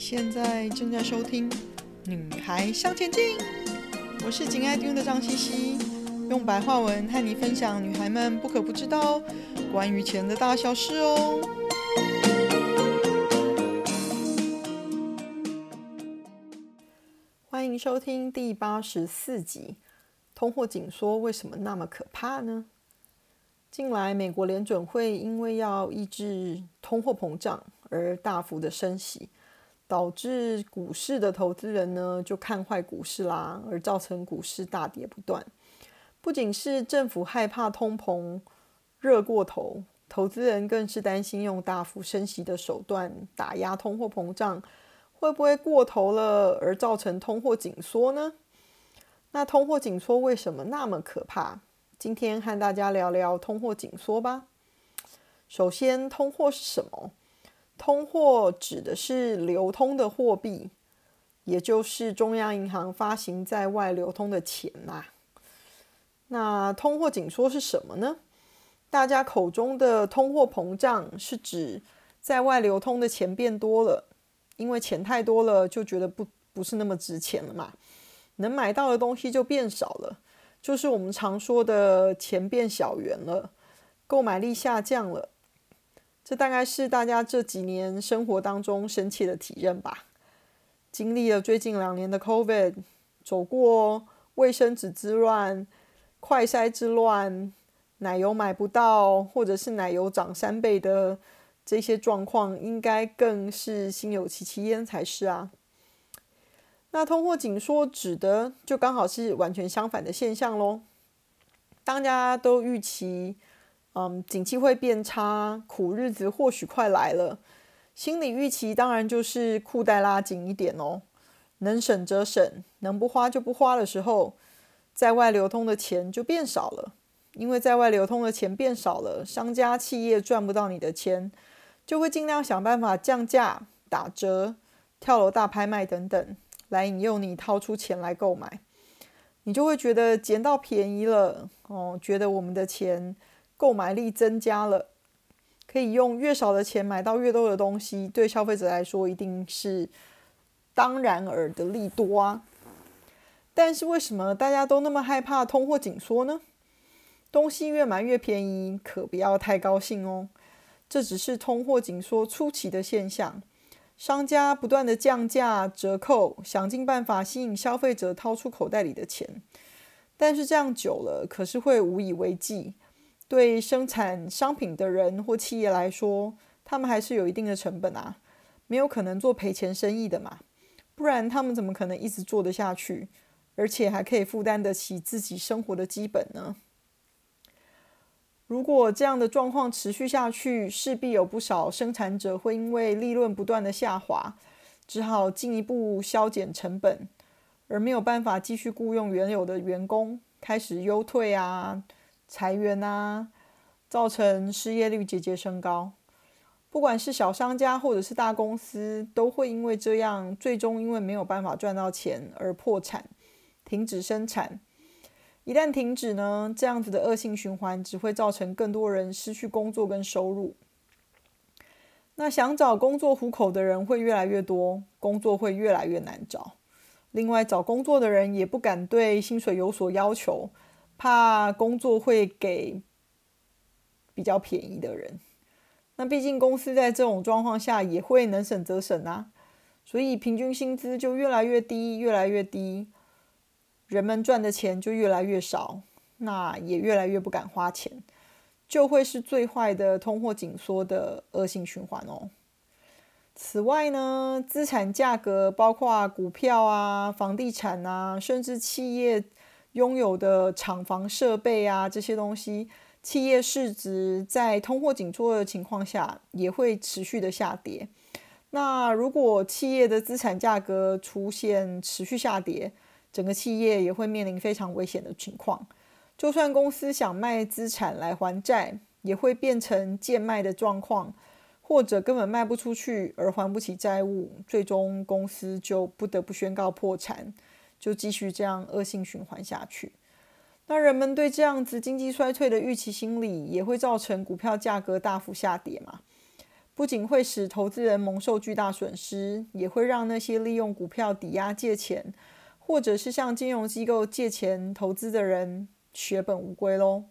现在正在收听《女孩向前进》，我是紧爱听的张茜茜，用白话文和你分享女孩们不可不知道关于钱的大小事哦。欢迎收听第八十四集：通货紧缩为什么那么可怕呢？近来，美国联准会因为要抑制通货膨胀而大幅的升息。导致股市的投资人呢就看坏股市啦，而造成股市大跌不断。不仅是政府害怕通膨热过头，投资人更是担心用大幅升息的手段打压通货膨胀，会不会过头了而造成通货紧缩呢？那通货紧缩为什么那么可怕？今天和大家聊聊通货紧缩吧。首先，通货是什么？通货指的是流通的货币，也就是中央银行发行在外流通的钱呐、那通货紧缩是什么呢？大家口中的通货膨胀是指在外流通的钱变多了，因为钱太多了，就觉得不不是那么值钱了嘛，能买到的东西就变少了，就是我们常说的钱变小元了，购买力下降了。这大概是大家这几年生活当中深切的体验吧。经历了最近两年的 COVID，走过卫生纸之乱、快筛之乱、奶油买不到，或者是奶油涨三倍的这些状况，应该更是心有戚戚焉才是啊。那通货紧缩指的就刚好是完全相反的现象喽。大家都预期。嗯，景气会变差，苦日子或许快来了。心理预期当然就是裤带拉紧一点哦，能省则省，能不花就不花的时候，在外流通的钱就变少了。因为在外流通的钱变少了，商家企业赚不到你的钱，就会尽量想办法降价、打折、跳楼大拍卖等等，来引诱你掏出钱来购买。你就会觉得捡到便宜了哦，觉得我们的钱。购买力增加了，可以用越少的钱买到越多的东西，对消费者来说一定是当然耳的利多啊。但是为什么大家都那么害怕通货紧缩呢？东西越买越便宜，可不要太高兴哦。这只是通货紧缩初期的现象，商家不断的降价折扣，想尽办法吸引消费者掏出口袋里的钱。但是这样久了，可是会无以为继。对生产商品的人或企业来说，他们还是有一定的成本啊，没有可能做赔钱生意的嘛，不然他们怎么可能一直做得下去，而且还可以负担得起自己生活的基本呢？如果这样的状况持续下去，势必有不少生产者会因为利润不断的下滑，只好进一步削减成本，而没有办法继续雇佣原有的员工，开始优退啊。裁员啊，造成失业率节节升高。不管是小商家或者是大公司，都会因为这样，最终因为没有办法赚到钱而破产，停止生产。一旦停止呢，这样子的恶性循环只会造成更多人失去工作跟收入。那想找工作糊口的人会越来越多，工作会越来越难找。另外，找工作的人也不敢对薪水有所要求。怕工作会给比较便宜的人，那毕竟公司在这种状况下也会能省则省啊，所以平均薪资就越来越低，越来越低，人们赚的钱就越来越少，那也越来越不敢花钱，就会是最坏的通货紧缩的恶性循环哦。此外呢，资产价格包括股票啊、房地产啊，甚至企业。拥有的厂房设备啊，这些东西，企业市值在通货紧缩的情况下也会持续的下跌。那如果企业的资产价格出现持续下跌，整个企业也会面临非常危险的情况。就算公司想卖资产来还债，也会变成贱卖的状况，或者根本卖不出去而还不起债务，最终公司就不得不宣告破产。就继续这样恶性循环下去，那人们对这样子经济衰退的预期心理，也会造成股票价格大幅下跌嘛。不仅会使投资人蒙受巨大损失，也会让那些利用股票抵押借钱，或者是向金融机构借钱投资的人血本无归喽。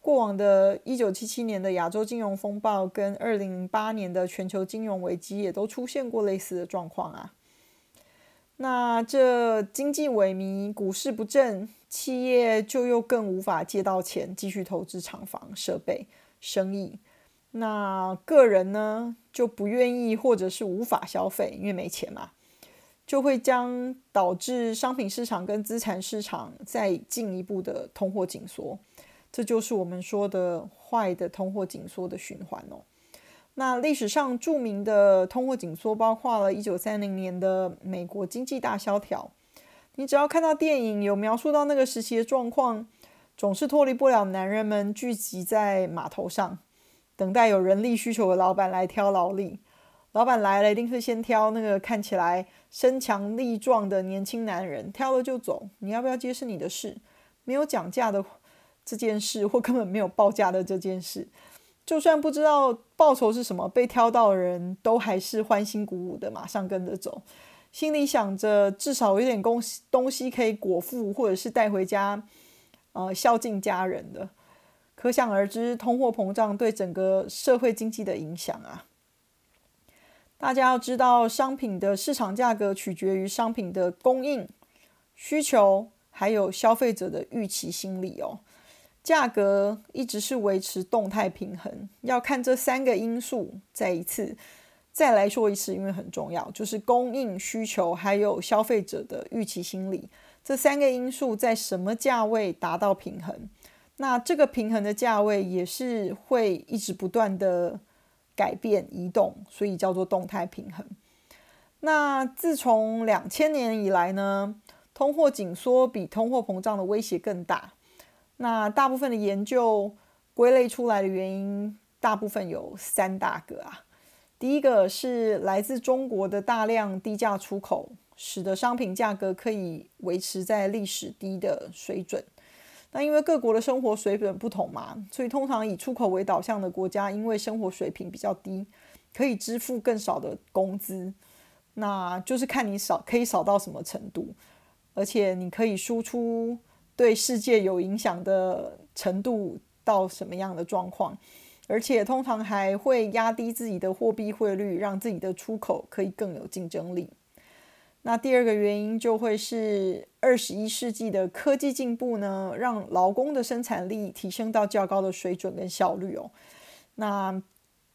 过往的一九七七年的亚洲金融风暴跟二零零八年的全球金融危机也都出现过类似的状况啊。那这经济萎靡，股市不振，企业就又更无法借到钱继续投资厂房、设备、生意。那个人呢，就不愿意或者是无法消费，因为没钱嘛，就会将导致商品市场跟资产市场再进一步的通货紧缩。这就是我们说的坏的通货紧缩的循环哦。那历史上著名的通货紧缩包括了一九三零年的美国经济大萧条。你只要看到电影有描述到那个时期的状况，总是脱离不了男人们聚集在码头上，等待有人力需求的老板来挑劳力。老板来了，一定是先挑那个看起来身强力壮的年轻男人，挑了就走。你要不要接是你的事，没有讲价的。这件事或根本没有报价的这件事，就算不知道报酬是什么，被挑到的人都还是欢欣鼓舞的，马上跟着走，心里想着至少有点东西东西可以果腹，或者是带回家，呃，孝敬家人的。可想而知，通货膨胀对整个社会经济的影响啊。大家要知道，商品的市场价格取决于商品的供应、需求，还有消费者的预期心理哦。价格一直是维持动态平衡，要看这三个因素。再一次，再来说一次，因为很重要，就是供应、需求还有消费者的预期心理这三个因素在什么价位达到平衡？那这个平衡的价位也是会一直不断的改变移动，所以叫做动态平衡。那自从两千年以来呢，通货紧缩比通货膨胀的威胁更大。那大部分的研究归类出来的原因，大部分有三大个啊。第一个是来自中国的大量低价出口，使得商品价格可以维持在历史低的水准。那因为各国的生活水准不同嘛，所以通常以出口为导向的国家，因为生活水平比较低，可以支付更少的工资。那就是看你少可以少到什么程度，而且你可以输出。对世界有影响的程度到什么样的状况，而且通常还会压低自己的货币汇率，让自己的出口可以更有竞争力。那第二个原因就会是二十一世纪的科技进步呢，让劳工的生产力提升到较高的水准跟效率哦。那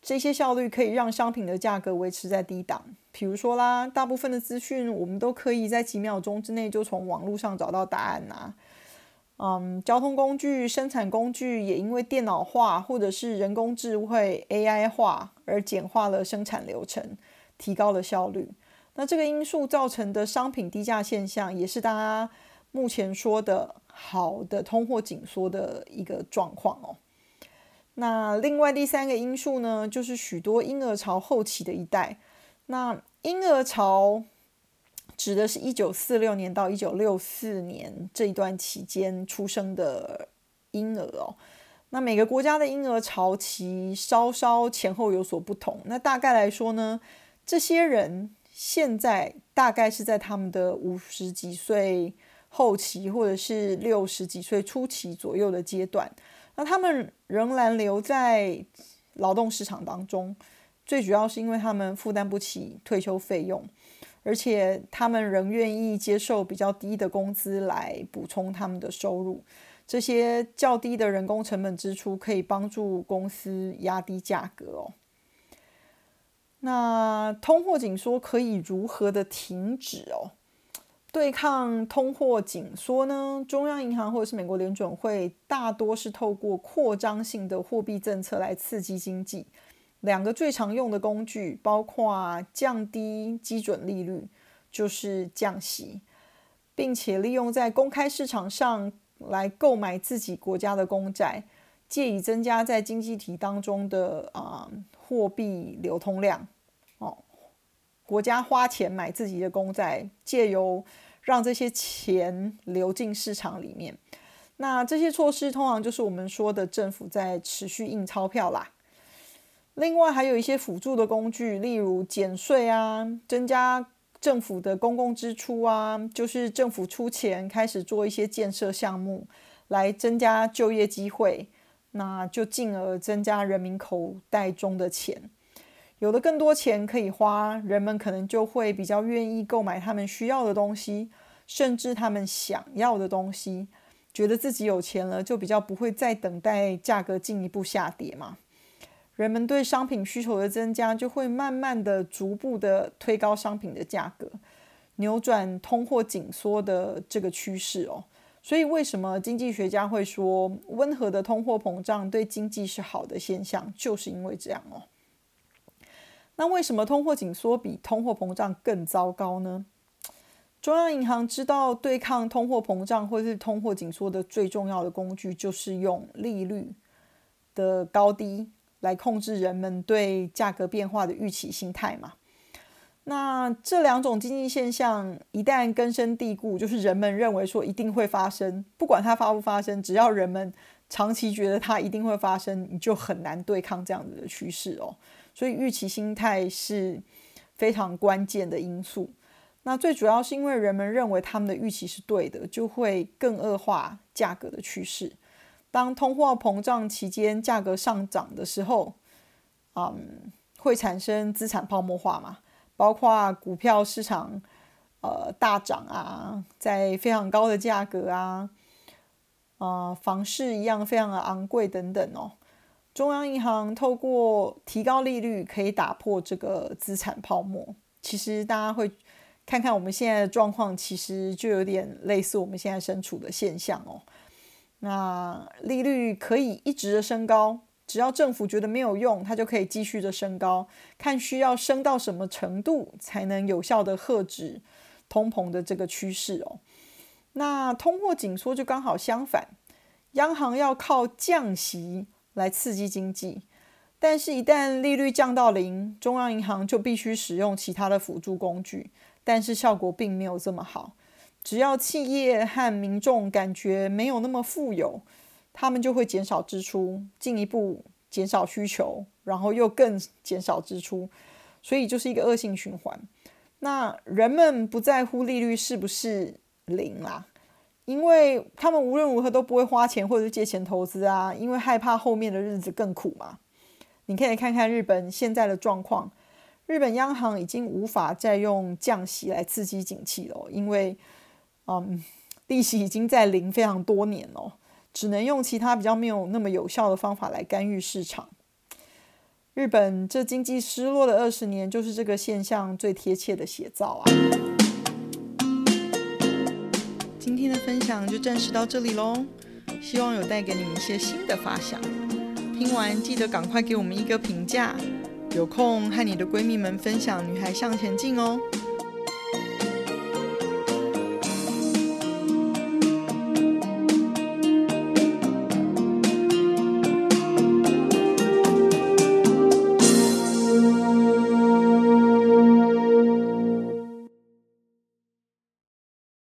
这些效率可以让商品的价格维持在低档。比如说啦，大部分的资讯我们都可以在几秒钟之内就从网络上找到答案呐。嗯，交通工具、生产工具也因为电脑化或者是人工智慧 AI 化而简化了生产流程，提高了效率。那这个因素造成的商品低价现象，也是大家目前说的好的通货紧缩的一个状况哦。那另外第三个因素呢，就是许多婴儿潮后期的一代。那婴儿潮。指的是一九四六年到一九六四年这一段期间出生的婴儿哦。那每个国家的婴儿潮期稍稍前后有所不同。那大概来说呢，这些人现在大概是在他们的五十几岁后期，或者是六十几岁初期左右的阶段。那他们仍然留在劳动市场当中，最主要是因为他们负担不起退休费用。而且他们仍愿意接受比较低的工资来补充他们的收入，这些较低的人工成本支出可以帮助公司压低价格哦。那通货紧缩可以如何的停止哦？对抗通货紧缩呢？中央银行或者是美国联准会大多是透过扩张性的货币政策来刺激经济。两个最常用的工具包括降低基准利率，就是降息，并且利用在公开市场上来购买自己国家的公债，借以增加在经济体当中的啊、呃、货币流通量。哦，国家花钱买自己的公债，借由让这些钱流进市场里面。那这些措施通常就是我们说的政府在持续印钞票啦。另外还有一些辅助的工具，例如减税啊，增加政府的公共支出啊，就是政府出钱开始做一些建设项目，来增加就业机会，那就进而增加人民口袋中的钱。有了更多钱可以花，人们可能就会比较愿意购买他们需要的东西，甚至他们想要的东西。觉得自己有钱了，就比较不会再等待价格进一步下跌嘛。人们对商品需求的增加，就会慢慢的、逐步的推高商品的价格，扭转通货紧缩的这个趋势哦。所以，为什么经济学家会说温和的通货膨胀对经济是好的现象，就是因为这样哦。那为什么通货紧缩比通货膨胀更糟糕呢？中央银行知道对抗通货膨胀或是通货紧缩的最重要的工具就是用利率的高低来控制人们对价格变化的预期心态嘛。那这两种经济现象一旦根深蒂固，就是人们认为说一定会发生，不管它发不发生，只要人们长期觉得它一定会发生，你就很难对抗这样子的趋势哦。所以预期心态是非常关键的因素。那最主要是因为人们认为他们的预期是对的，就会更恶化价格的趋势。当通货膨胀期间价格上涨的时候，嗯，会产生资产泡沫化嘛，包括股票市场呃大涨啊，在非常高的价格啊，呃，房市一样非常的昂贵等等哦。中央银行透过提高利率可以打破这个资产泡沫。其实大家会看看我们现在的状况，其实就有点类似我们现在身处的现象哦。那利率可以一直的升高，只要政府觉得没有用，它就可以继续的升高，看需要升到什么程度才能有效的遏制通膨的这个趋势哦。那通货紧缩就刚好相反，央行要靠降息。来刺激经济，但是，一旦利率降到零，中央银行就必须使用其他的辅助工具，但是效果并没有这么好。只要企业和民众感觉没有那么富有，他们就会减少支出，进一步减少需求，然后又更减少支出，所以就是一个恶性循环。那人们不在乎利率是不是零啦。因为他们无论如何都不会花钱或者是借钱投资啊，因为害怕后面的日子更苦嘛。你可以看看日本现在的状况，日本央行已经无法再用降息来刺激景气了，因为嗯，利息已经在零非常多年了，只能用其他比较没有那么有效的方法来干预市场。日本这经济失落的二十年，就是这个现象最贴切的写照啊。今天的分享就暂时到这里喽，希望有带给你们一些新的发想。听完记得赶快给我们一个评价，有空和你的闺蜜们分享《女孩向前进》哦。